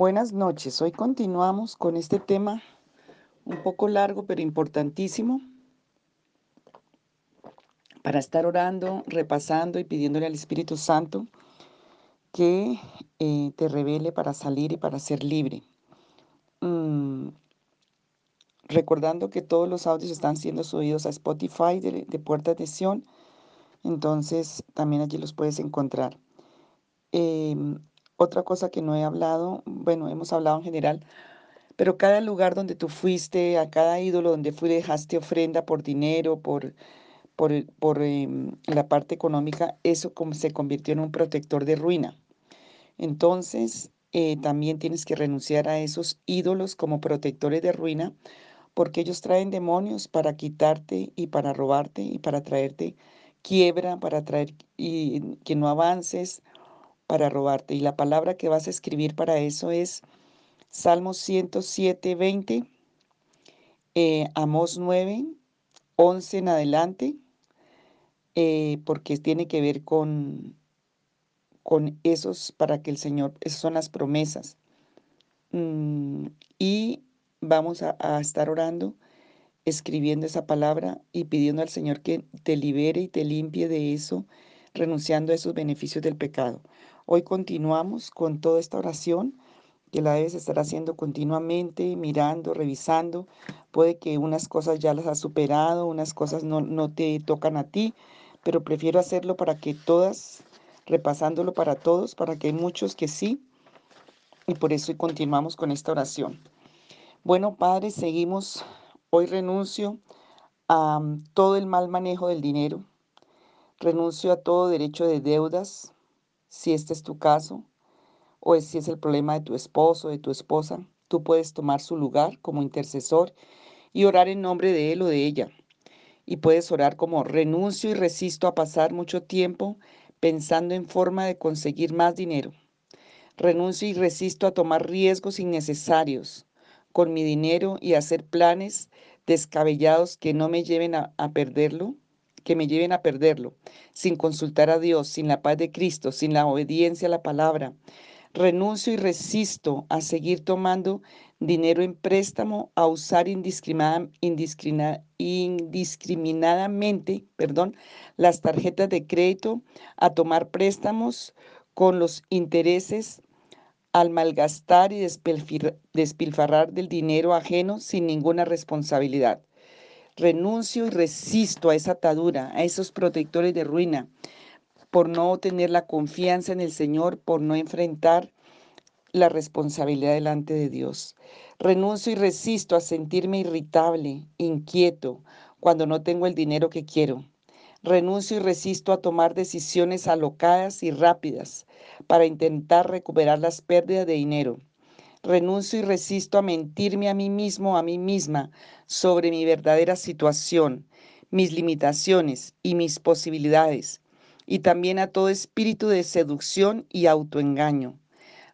Buenas noches. Hoy continuamos con este tema un poco largo pero importantísimo para estar orando, repasando y pidiéndole al Espíritu Santo que eh, te revele para salir y para ser libre. Mm, recordando que todos los audios están siendo subidos a Spotify de, de Puerta de Sion, entonces también allí los puedes encontrar. Em, otra cosa que no he hablado, bueno, hemos hablado en general, pero cada lugar donde tú fuiste, a cada ídolo donde fui, dejaste ofrenda por dinero, por por, em, la parte económica, eso se convirtió en un protector de ruina. Entonces, eh, también tienes que renunciar a esos ídolos como protectores de ruina, porque ellos traen demonios para quitarte y para robarte y para traerte quiebra, para traer y que no avances, para robarte. Y la palabra que vas a escribir para eso es Salmos 107, 20, eh, Amos 9, 11 en adelante, eh, porque tiene que ver con, con esos, para que el Señor, esas son las promesas. Mm, y vamos a, a estar orando, escribiendo esa palabra y pidiendo al Señor que te libere y te limpie de eso, renunciando a esos beneficios del pecado. Hoy continuamos con toda esta oración que la debes estar haciendo continuamente, mirando, revisando. Puede que unas cosas ya las has superado, unas cosas no, no te tocan a ti, pero prefiero hacerlo para que todas, repasándolo para todos, para que hay muchos que sí, y por eso continuamos con esta oración. Bueno, Padre, seguimos. Hoy renuncio a mm, todo el mal manejo del dinero. Renuncio a todo derecho de deudas, si este es tu caso, o si es el problema de tu esposo, de tu esposa. Tú puedes tomar su lugar como intercesor y orar en nombre de él o de ella y puedes orar como renuncio y resisto a pasar mucho tiempo pensando en forma de conseguir más dinero. Renuncio y resisto a tomar riesgos innecesarios con mi dinero y hacer planes descabellados que no me lleven a perderlo, que me lleven a perderlo, sin consultar a Dios, sin la paz de Cristo, sin la obediencia a la palabra. Renuncio y resisto a seguir tomando dinero en préstamo, a usar indiscriminadamente las tarjetas de crédito, a tomar préstamos con los intereses, al malgastar y despilfarrar del dinero ajeno sin ninguna responsabilidad. Renuncio y resisto a esa atadura, a esos protectores de ruina, por no tener la confianza en el Señor, por no enfrentar la responsabilidad delante de Dios. Renuncio y resisto a sentirme irritable, inquieto, cuando no tengo el dinero que quiero. Renuncio y resisto a tomar decisiones alocadas y rápidas para intentar recuperar las pérdidas de dinero. Renuncio y resisto a mentirme a mí mismo, a mí misma, sobre mi verdadera situación, mis limitaciones y mis posibilidades, y también a todo espíritu de seducción y autoengaño.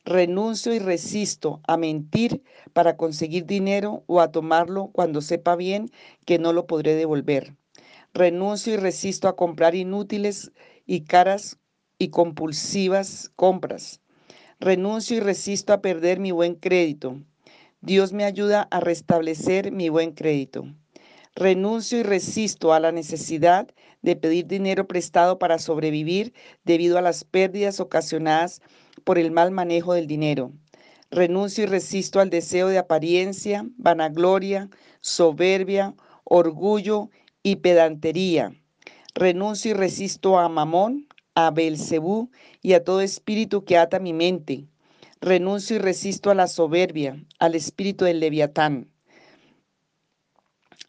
Renuncio y resisto a mentir para conseguir dinero o a tomarlo cuando sepa bien que no lo podré devolver. Renuncio y resisto a comprar inútiles y caras y compulsivas compras. Renuncio y resisto a perder mi buen crédito. Dios me ayuda a restablecer mi buen crédito. Renuncio y resisto a la necesidad de pedir dinero prestado para sobrevivir debido a las pérdidas ocasionadas por el mal manejo del dinero. Renuncio y resisto al deseo de apariencia, vanagloria, soberbia, orgullo y pedantería. Renuncio y resisto a Mamón, a Belcebú y a todo espíritu que ata mi mente. Renuncio y resisto a la soberbia, al espíritu del leviatán.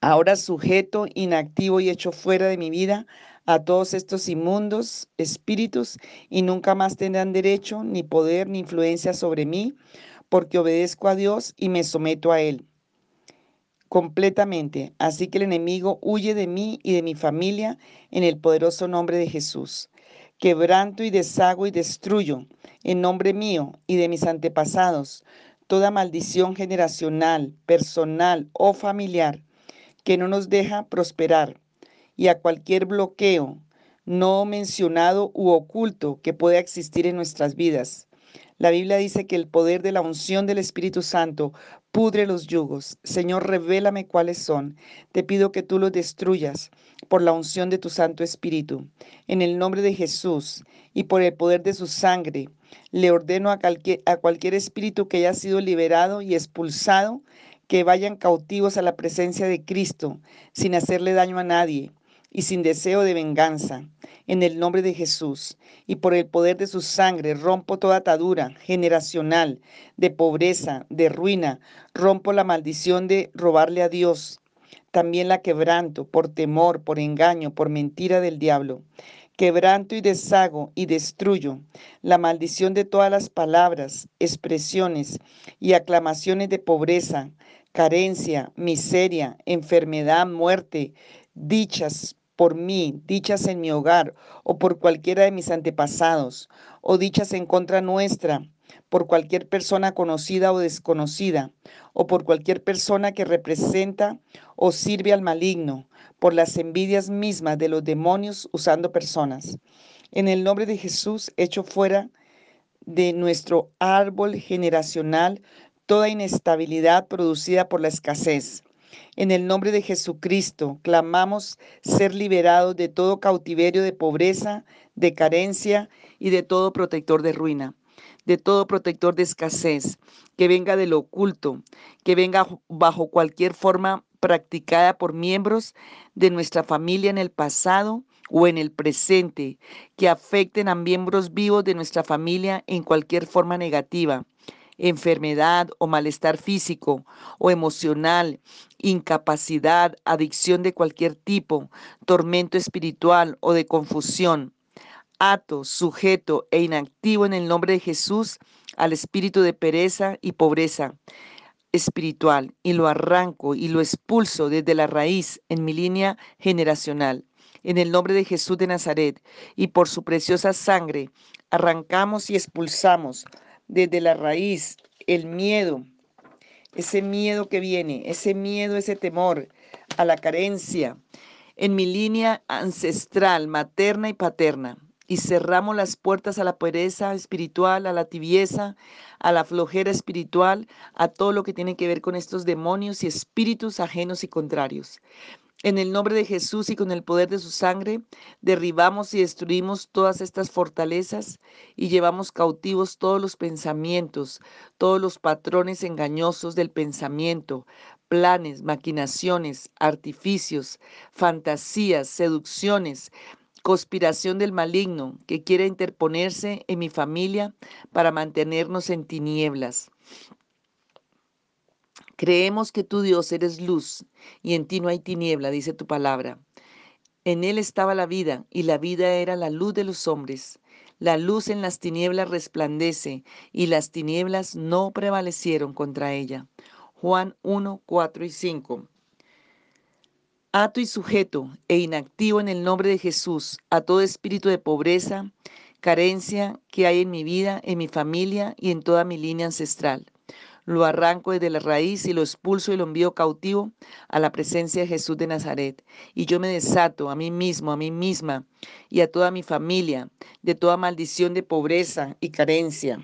Ahora sujeto, inactivo y hecho fuera de mi vida a todos estos inmundos espíritus y nunca más tendrán derecho, ni poder, ni influencia sobre mí, porque obedezco a Dios y me someto a Él completamente. Así que el enemigo huye de mí y de mi familia en el poderoso nombre de Jesús. Quebranto y deshago y destruyo en nombre mío y de mis antepasados toda maldición generacional, personal o familiar que no nos deja prosperar y a cualquier bloqueo no mencionado u oculto que pueda existir en nuestras vidas. La Biblia dice que el poder de la unción del Espíritu Santo pudre los yugos. Señor, revélame cuáles son. Te pido que tú los destruyas por la unción de tu Santo Espíritu. En el nombre de Jesús y por el poder de su sangre, le ordeno a cualquier, a cualquier espíritu que haya sido liberado y expulsado que vayan cautivos a la presencia de Cristo sin hacerle daño a nadie y sin deseo de venganza. En el nombre de Jesús y por el poder de su sangre rompo toda atadura generacional de pobreza, de ruina. Rompo la maldición de robarle a Dios. También la quebranto por temor, por engaño, por mentira del diablo. Quebranto y deshago y destruyo la maldición de todas las palabras, expresiones y aclamaciones de pobreza, carencia, miseria, enfermedad, muerte, dichas por mí, dichas en mi hogar o por cualquiera de mis antepasados, o dichas en contra nuestra, por cualquier persona conocida o desconocida, o por cualquier persona que representa o sirve al maligno, por las envidias mismas de los demonios usando personas. En el nombre de Jesús, echo fuera de nuestro árbol generacional toda inestabilidad producida por la escasez. En el nombre de Jesucristo, clamamos ser liberados de todo cautiverio de pobreza, de carencia y de todo protector de ruina, de todo protector de escasez, que venga de lo oculto, que venga bajo cualquier forma practicada por miembros de nuestra familia en el pasado o en el presente, que afecten a miembros vivos de nuestra familia en cualquier forma negativa enfermedad o malestar físico o emocional, incapacidad, adicción de cualquier tipo, tormento espiritual o de confusión. Ato, sujeto e inactivo en el nombre de Jesús al espíritu de pereza y pobreza espiritual y lo arranco y lo expulso desde la raíz en mi línea generacional. En el nombre de Jesús de Nazaret y por su preciosa sangre, arrancamos y expulsamos desde la raíz, el miedo, ese miedo que viene, ese miedo, ese temor a la carencia, en mi línea ancestral, materna y paterna. Y cerramos las puertas a la pereza espiritual, a la tibieza, a la flojera espiritual, a todo lo que tiene que ver con estos demonios y espíritus ajenos y contrarios. En el nombre de Jesús y con el poder de su sangre, derribamos y destruimos todas estas fortalezas y llevamos cautivos todos los pensamientos, todos los patrones engañosos del pensamiento, planes, maquinaciones, artificios, fantasías, seducciones, conspiración del maligno que quiera interponerse en mi familia para mantenernos en tinieblas. Creemos que tu Dios eres luz y en ti no hay tiniebla, dice tu palabra. En él estaba la vida y la vida era la luz de los hombres. La luz en las tinieblas resplandece y las tinieblas no prevalecieron contra ella. Juan 1, 4 y 5. Ato y sujeto e inactivo en el nombre de Jesús a todo espíritu de pobreza, carencia que hay en mi vida, en mi familia y en toda mi línea ancestral lo arranco desde la raíz y lo expulso y lo envío cautivo a la presencia de Jesús de Nazaret. Y yo me desato a mí mismo, a mí misma y a toda mi familia de toda maldición de pobreza y carencia,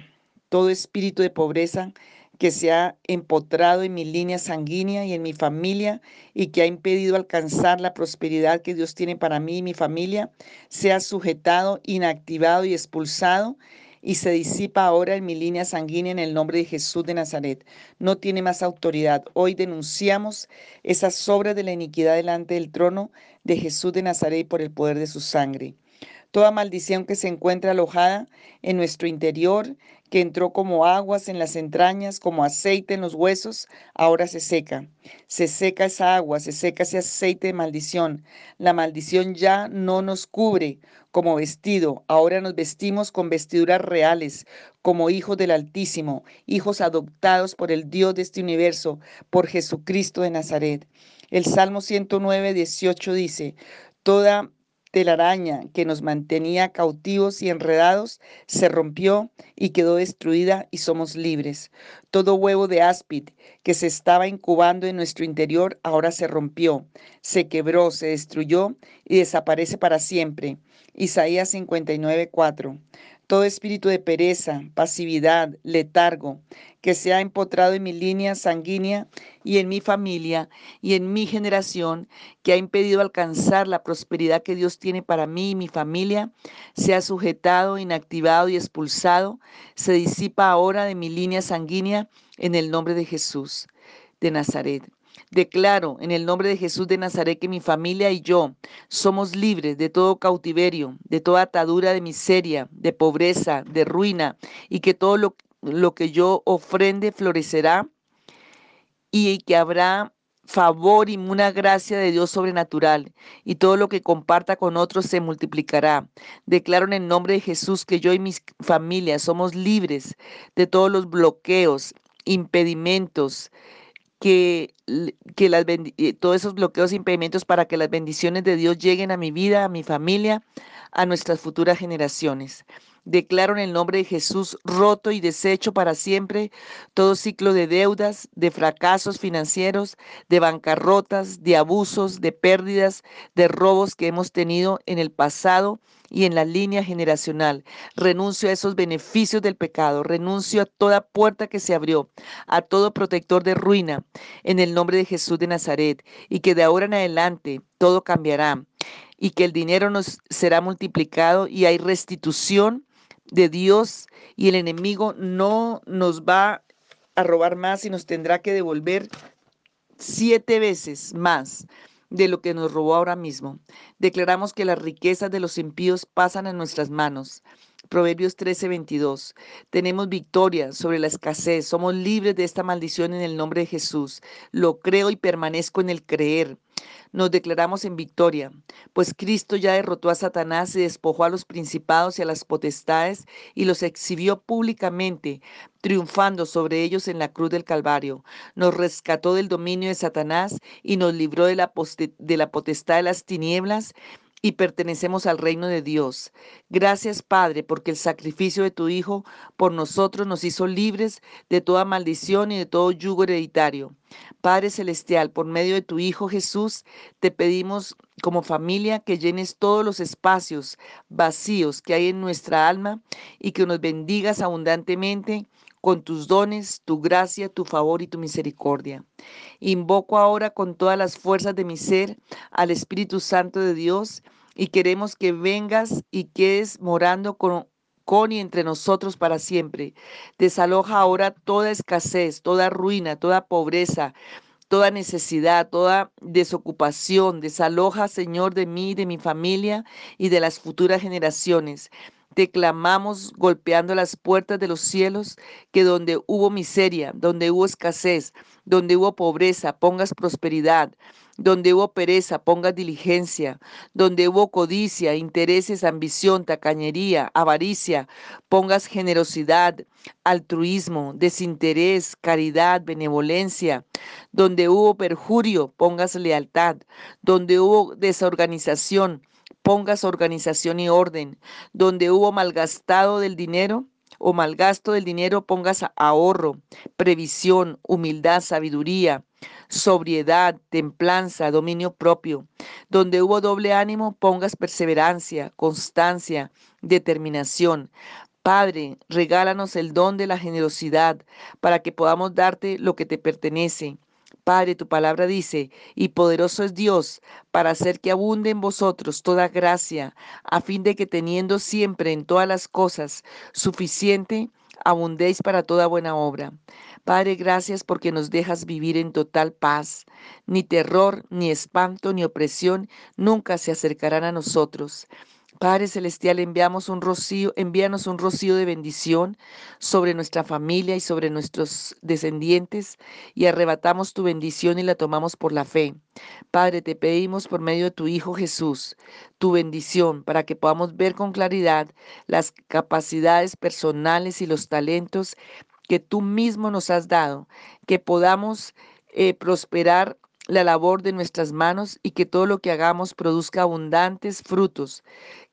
todo espíritu de pobreza que se ha empotrado en mi línea sanguínea y en mi familia y que ha impedido alcanzar la prosperidad que Dios tiene para mí y mi familia, sea sujetado, inactivado y expulsado y se disipa ahora en mi línea sanguínea en el nombre de Jesús de Nazaret. No tiene más autoridad. Hoy denunciamos esas obras de la iniquidad delante del trono de Jesús de Nazaret por el poder de su sangre. Toda maldición que se encuentra alojada en nuestro interior, que entró como aguas en las entrañas, como aceite en los huesos, ahora se seca. Se seca esa agua, se seca ese aceite de maldición. La maldición ya no nos cubre como vestido, ahora nos vestimos con vestiduras reales, como hijos del Altísimo, hijos adoptados por el Dios de este universo, por Jesucristo de Nazaret. El Salmo 109, 18 dice, Toda telaraña que nos mantenía cautivos y enredados se rompió y quedó destruida y somos libres. Todo huevo de áspid que se estaba incubando en nuestro interior ahora se rompió, se quebró, se destruyó y desaparece para siempre. Isaías 59, 4. Todo espíritu de pereza, pasividad, letargo, que se ha empotrado en mi línea sanguínea y en mi familia y en mi generación, que ha impedido alcanzar la prosperidad que Dios tiene para mí y mi familia, sea sujetado, inactivado y expulsado, se disipa ahora de mi línea sanguínea en el nombre de Jesús de Nazaret. Declaro en el nombre de Jesús de Nazaret que mi familia y yo somos libres de todo cautiverio, de toda atadura de miseria, de pobreza, de ruina, y que todo lo, lo que yo ofrende florecerá y que habrá favor y una gracia de Dios sobrenatural, y todo lo que comparta con otros se multiplicará. Declaro en el nombre de Jesús que yo y mi familia somos libres de todos los bloqueos, impedimentos, que, que las, eh, todos esos bloqueos e impedimentos para que las bendiciones de Dios lleguen a mi vida, a mi familia, a nuestras futuras generaciones. Declaro en el nombre de Jesús roto y deshecho para siempre todo ciclo de deudas, de fracasos financieros, de bancarrotas, de abusos, de pérdidas, de robos que hemos tenido en el pasado y en la línea generacional. Renuncio a esos beneficios del pecado, renuncio a toda puerta que se abrió, a todo protector de ruina, en el nombre de Jesús de Nazaret, y que de ahora en adelante todo cambiará, y que el dinero nos será multiplicado y hay restitución de Dios y el enemigo no nos va a robar más y nos tendrá que devolver siete veces más de lo que nos robó ahora mismo. Declaramos que las riquezas de los impíos pasan a nuestras manos. Proverbios 13:22. Tenemos victoria sobre la escasez. Somos libres de esta maldición en el nombre de Jesús. Lo creo y permanezco en el creer nos declaramos en victoria, pues Cristo ya derrotó a Satanás y despojó a los principados y a las potestades y los exhibió públicamente, triunfando sobre ellos en la cruz del Calvario. Nos rescató del dominio de Satanás y nos libró de la, potestad de las tinieblas y pertenecemos al reino de Dios. Gracias, Padre, porque el sacrificio de tu Hijo por nosotros nos hizo libres de toda maldición y de todo yugo hereditario. Padre Celestial, por medio de tu Hijo Jesús, te pedimos como familia que llenes todos los espacios vacíos que hay en nuestra alma y que nos bendigas abundantemente con tus dones, tu gracia, tu favor y tu misericordia. Invoco ahora con todas las fuerzas de mi ser al Espíritu Santo de Dios y queremos que vengas y quedes morando con, con y entre nosotros para siempre. Desaloja ahora toda escasez, toda ruina, toda pobreza, toda necesidad, toda desocupación. Desaloja, Señor, de mí, de mi familia y de las futuras generaciones. Te clamamos golpeando las puertas de los cielos, que donde hubo miseria, donde hubo escasez, donde hubo pobreza, pongas prosperidad, donde hubo pereza, pongas diligencia, donde hubo codicia, intereses, ambición, tacañería, avaricia, pongas generosidad, altruismo, desinterés, caridad, benevolencia, donde hubo perjurio, pongas lealtad, donde hubo desorganización, pongas organización y orden. Donde hubo malgastado del dinero o malgasto del dinero, pongas ahorro, previsión, humildad, sabiduría, sobriedad, templanza, dominio propio. Donde hubo doble ánimo, pongas perseverancia, constancia, determinación. Padre, regálanos el don de la generosidad para que podamos darte lo que te pertenece Padre, tu palabra dice, y poderoso es Dios para hacer que abunde en vosotros toda gracia, a fin de que teniendo siempre en todas las cosas suficiente, abundéis para toda buena obra. Padre, gracias porque nos dejas vivir en total paz. Ni terror, ni espanto, ni opresión nunca se acercarán a nosotros. Padre Celestial, enviamos un rocío, envíanos un rocío de bendición sobre nuestra familia y sobre nuestros descendientes y arrebatamos tu bendición y la tomamos por la fe. Padre, te pedimos por medio de tu Hijo Jesús tu bendición para que podamos ver con claridad las capacidades personales y los talentos que tú mismo nos has dado, que podamos eh, prosperar la labor de nuestras manos y que todo lo que hagamos produzca abundantes frutos,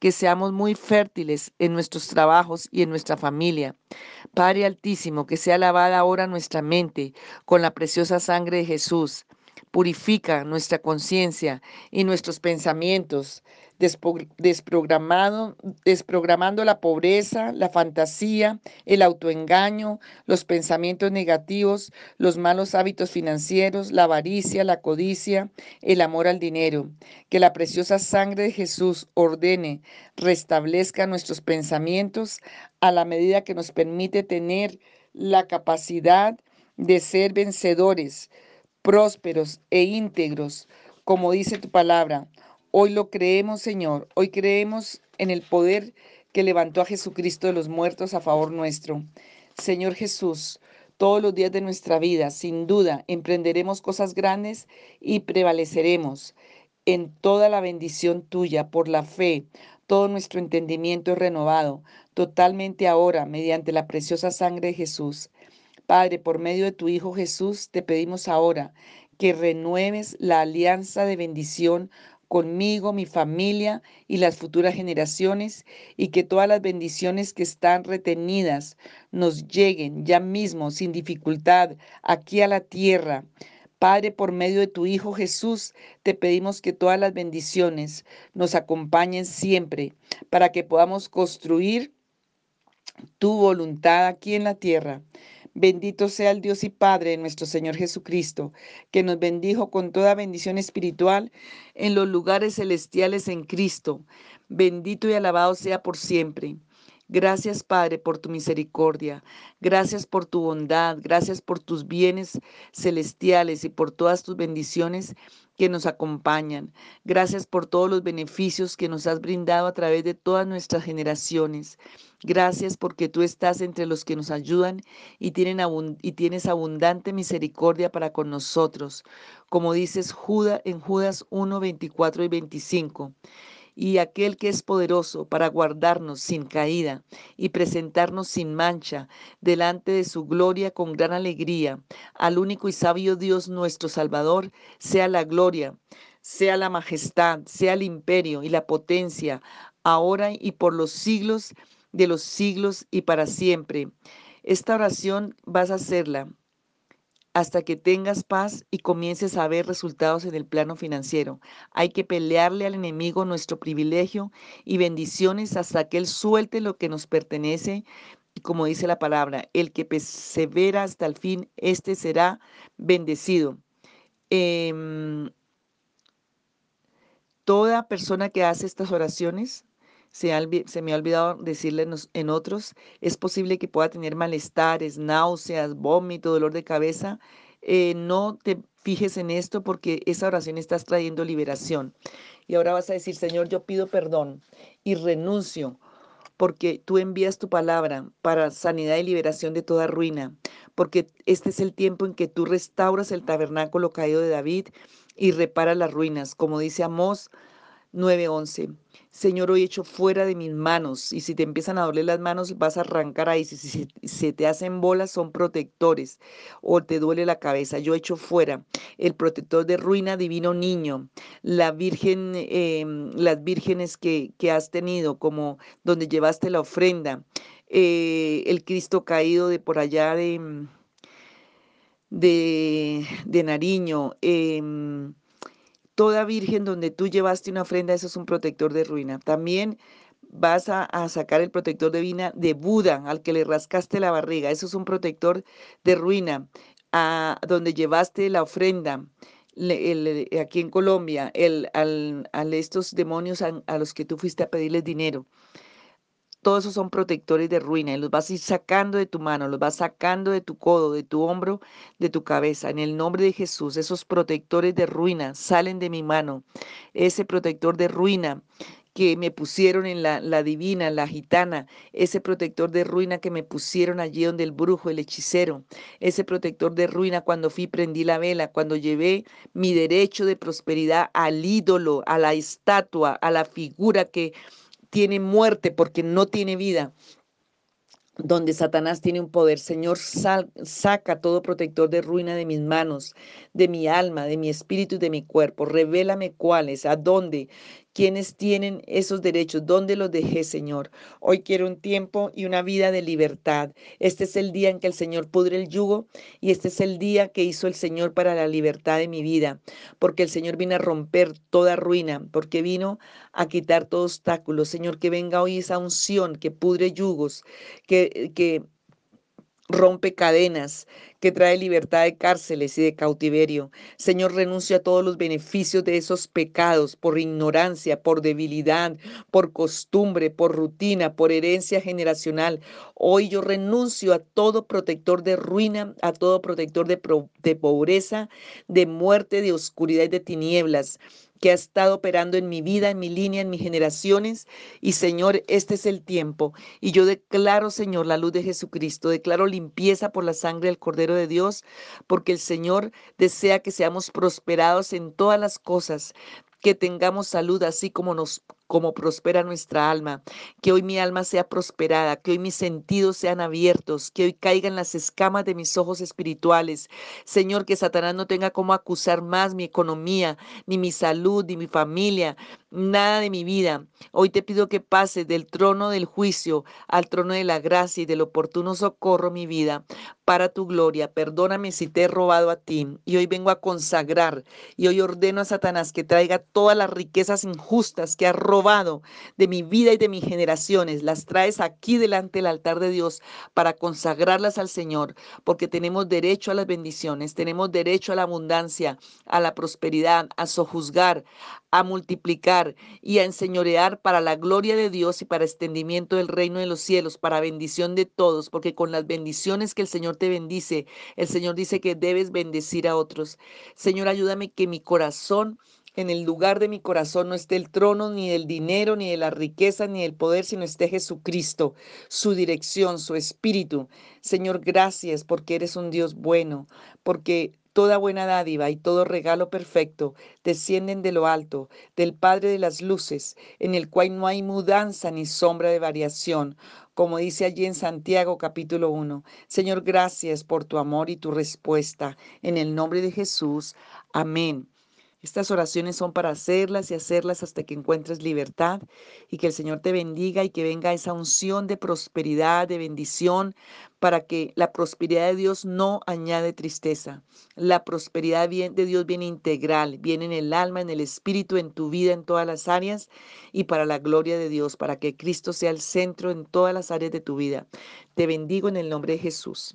que seamos muy fértiles en nuestros trabajos y en nuestra familia. Padre Altísimo, que sea lavada ahora nuestra mente con la preciosa sangre de Jesús. Purifica nuestra conciencia y nuestros pensamientos, desprogramando, desprogramando la pobreza, la fantasía, el autoengaño, los pensamientos negativos, los malos hábitos financieros, la avaricia, la codicia, el amor al dinero. Que la preciosa sangre de Jesús ordene, restablezca nuestros pensamientos a la medida que nos permite tener la capacidad de ser vencedores prósperos e íntegros, como dice tu palabra. Hoy lo creemos, Señor. Hoy creemos en el poder que levantó a Jesucristo de los muertos a favor nuestro. Señor Jesús, todos los días de nuestra vida, sin duda, emprenderemos cosas grandes y prevaleceremos en toda la bendición tuya por la fe. Todo nuestro entendimiento es renovado totalmente ahora mediante la preciosa sangre de Jesús. Padre, por medio de tu Hijo Jesús, te pedimos ahora que renueves la alianza de bendición conmigo, mi familia y las futuras generaciones, y que todas las bendiciones que están retenidas nos lleguen ya mismo, sin dificultad, aquí a la tierra. Padre, por medio de tu Hijo Jesús, te pedimos que todas las bendiciones nos acompañen siempre, para que podamos construir tu voluntad aquí en la tierra. Bendito sea el Dios y Padre de nuestro Señor Jesucristo, que nos bendijo con toda bendición espiritual en los lugares celestiales en Cristo. Bendito y alabado sea por siempre. Gracias, Padre, por tu misericordia. Gracias por tu bondad. Gracias por tus bienes celestiales y por todas tus bendiciones que nos acompañan. Gracias por todos los beneficios que nos has brindado a través de todas nuestras generaciones. Gracias porque tú estás entre los que nos ayudan y, tienes abundante misericordia para con nosotros, como dices Judas en Judas 1, 24 y 25 y aquel que es poderoso para guardarnos sin caída y presentarnos sin mancha delante de su gloria con gran alegría. Al único y sabio Dios nuestro Salvador, sea la gloria, sea la majestad, sea el imperio y la potencia, ahora y por los siglos de los siglos y para siempre. Esta oración vas a hacerla hasta que tengas paz y comiences a ver resultados en el plano financiero. Hay que pelearle al enemigo nuestro privilegio y bendiciones hasta que Él suelte lo que nos pertenece. Como dice la palabra, el que persevera hasta el fin, este será bendecido. Em, toda persona que hace estas oraciones se, me ha olvidado decirle en otros, es posible que pueda tener malestares, náuseas, vómito, dolor de cabeza. Eh, no te fijes en esto porque esa oración estás trayendo liberación. Y ahora vas a decir, Señor, yo pido perdón y renuncio porque tú envías tu palabra para sanidad y liberación de toda ruina, porque este es el tiempo en que tú restauras el tabernáculo caído de David y reparas las ruinas, como dice Amós 9:11. Señor, hoy hecho fuera de mis manos. Y si te empiezan a doler las manos, vas a arrancar ahí. Si, se te hacen bolas, son protectores. O te duele la cabeza. Yo hecho fuera. El protector de ruina, divino niño. La virgen, em, las vírgenes que, que, has tenido, como donde llevaste la ofrenda. Eh, el Cristo caído de por allá de, de, de Nariño. Eh, toda virgen donde tú llevaste una ofrenda, eso es un protector de ruina. También vas a, sacar el protector de vina de Buda, al que le rascaste la barriga, eso es un protector de ruina. A donde llevaste la ofrenda, aquí en Colombia, al, a estos demonios a los que tú fuiste a pedirles dinero todos esos son protectores de ruina y los vas a ir sacando de tu mano, los vas sacando de tu codo, de tu hombro, de tu cabeza. En el nombre de Jesús, esos protectores de ruina salen de mi mano. Ese protector de ruina que me pusieron en la, la, divina, la gitana, ese protector de ruina que me pusieron allí donde el brujo, el hechicero, ese protector de ruina cuando fui, prendí la vela, cuando llevé mi derecho de prosperidad al ídolo, a la estatua, a la figura que tiene muerte porque no tiene vida, donde Satanás tiene un poder. Señor, saca todo protector de ruina de mis manos, de mi alma, de mi espíritu y de mi cuerpo. Revélame cuáles, a dónde ¿Quiénes tienen esos derechos? ¿Dónde los dejé, Señor? Hoy quiero un tiempo y una vida de libertad. Este es el día en que el Señor pudre el yugo y este es el día que hizo el Señor para la libertad de mi vida, porque el Señor vino a romper toda ruina, porque vino a quitar todo obstáculo. Señor, que venga hoy esa unción que pudre yugos, que, que rompe cadenas, que trae libertad de cárceles y de cautiverio. Señor, renuncio a todos los beneficios de esos pecados por ignorancia, por debilidad, por costumbre, por rutina, por herencia generacional. Hoy yo renuncio a todo protector de ruina, a todo protector de, de pobreza, de muerte, de oscuridad y de tinieblas que ha estado operando en mi vida, en mi línea, en mis generaciones. Y Señor, este es el tiempo. Y yo declaro, Señor, la luz de Jesucristo, declaro limpieza por la sangre del Cordero de Dios, porque el Señor desea que seamos prosperados en todas las cosas, que tengamos salud así como nos como prospera nuestra alma, que hoy mi alma sea prosperada, que hoy mis sentidos sean abiertos, que hoy caigan las escamas de mis ojos espirituales. Señor, que Satanás no tenga como acusar más mi economía, ni mi salud, ni mi familia, nada de mi vida. Hoy te pido que pase del trono del juicio al trono de la gracia y del oportuno socorro mi vida para tu gloria. Perdóname si te he robado a ti. Y hoy vengo a consagrar y hoy ordeno a Satanás que traiga todas las riquezas injustas que ha robado de mi vida y de mis generaciones, las traes aquí delante del altar de Dios para consagrarlas al Señor, porque tenemos derecho a las bendiciones, tenemos derecho a la abundancia, a la prosperidad, a sojuzgar, a multiplicar y a enseñorear para la gloria de Dios y para extendimiento del reino de los cielos, para bendición de todos, porque con las bendiciones que el Señor te bendice, el Señor dice que debes bendecir a otros. Señor, ayúdame que mi corazón en el lugar de mi corazón no esté el trono, ni del dinero, ni de la riqueza, ni del poder, sino esté Jesucristo, su dirección, su espíritu. Señor, gracias porque eres un Dios bueno, porque toda buena dádiva y todo regalo perfecto descienden de lo alto, del Padre de las Luces, en el cual no hay mudanza ni sombra de variación, como dice allí en Santiago capítulo 1. Señor, gracias por tu amor y tu respuesta. En el nombre de Jesús. Amén. Estas oraciones son para hacerlas y hacerlas hasta que encuentres libertad y que el Señor te bendiga y que venga esa unción de prosperidad, de bendición, para que la prosperidad de Dios no añade tristeza. La prosperidad de Dios viene integral, viene en el alma, en el espíritu, en tu vida, en todas las áreas y para la gloria de Dios, para que Cristo sea el centro en todas las áreas de tu vida. Te bendigo en el nombre de Jesús.